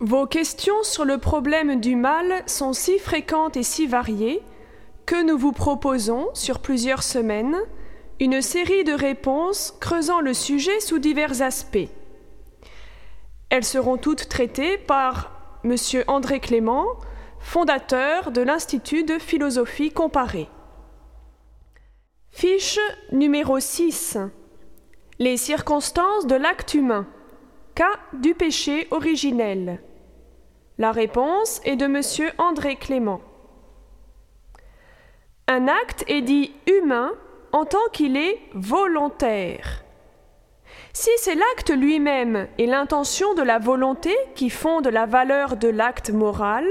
Vos questions sur le problème du mal sont si fréquentes et si variées que nous vous proposons, sur plusieurs semaines, une série de réponses creusant le sujet sous divers aspects. Elles seront toutes traitées par M. André Clément, fondateur de l'Institut de philosophie comparée. Fiche numéro 6. Les circonstances de l'acte humain. Cas du péché originel. La réponse est de M. André Clément. Un acte est dit humain en tant qu'il est volontaire. Si c'est l'acte lui-même et l'intention de la volonté qui font de la valeur de l'acte moral,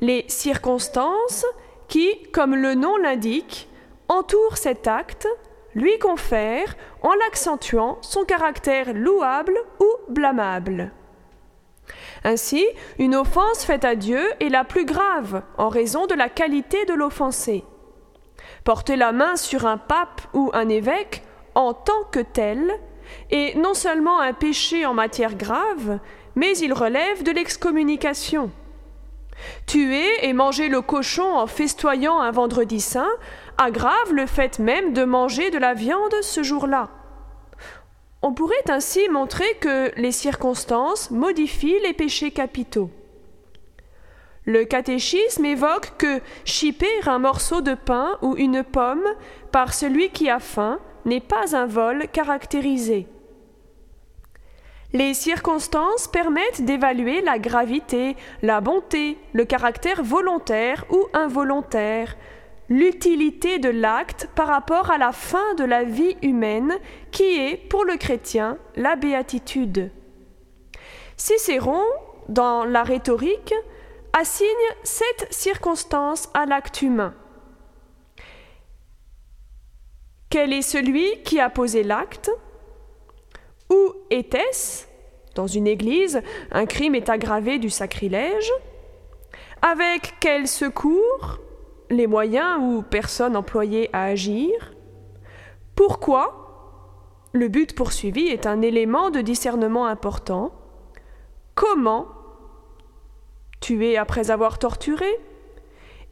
les circonstances qui, comme le nom l'indique, entourent cet acte, lui confèrent, en l'accentuant, son caractère louable ou blâmable. Ainsi, une offense faite à Dieu est la plus grave en raison de la qualité de l'offensé. Porter la main sur un pape ou un évêque en tant que tel est non seulement un péché en matière grave, mais il relève de l'excommunication. Tuer et manger le cochon en festoyant un vendredi saint aggrave le fait même de manger de la viande ce jour-là. On pourrait ainsi montrer que les circonstances modifient les péchés capitaux. Le catéchisme évoque que chipper un morceau de pain ou une pomme par celui qui a faim n'est pas un vol caractérisé. Les circonstances permettent d'évaluer la gravité, la bonté, le caractère volontaire ou involontaire, l'utilité de l'acte par rapport à la fin de la vie humaine qui est, pour le chrétien, la béatitude. Cicéron, dans la rhétorique, assigne sept circonstances à l'acte humain. Quel est celui qui a posé l'acte? Où était-ce? Dans une église, un crime est aggravé du sacrilège? Avec quel secours? Les moyens ou personnes employées à agir Pourquoi Le but poursuivi est un élément de discernement important. Comment Tuer après avoir torturé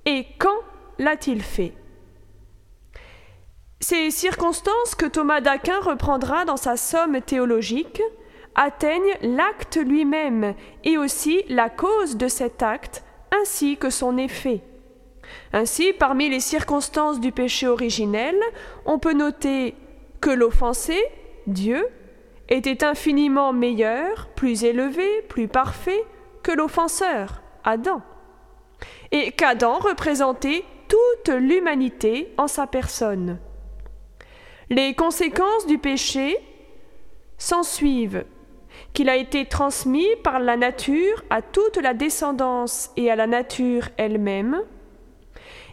Et quand l'a-t-il fait? Ces circonstances que Thomas d'Aquin reprendra dans sa somme théologique atteignent l'acte lui-même et aussi la cause de cet acte ainsi que son effet. Ainsi, parmi les circonstances du péché originel, on peut noter que l'offensé, Dieu, était infiniment meilleur, plus élevé, plus parfait que l'offenseur, Adam, et qu'Adam représentait toute l'humanité en sa personne. Les conséquences du péché s'ensuivent qu'il a été transmis par la nature à toute la descendance et à la nature elle-même,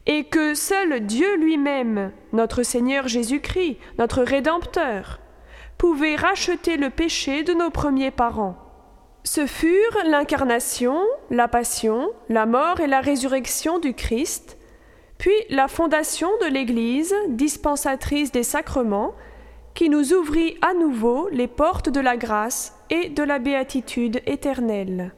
et que seul Dieu lui-même, notre Seigneur Jésus-Christ, notre Rédempteur, pouvait racheter le péché de nos premiers parents. Ce furent l'incarnation, la passion, la mort et la résurrection du Christ, puis la fondation de l'Église, dispensatrice des sacrements, qui nous ouvrit à nouveau les portes de la grâce et de la béatitude éternelle.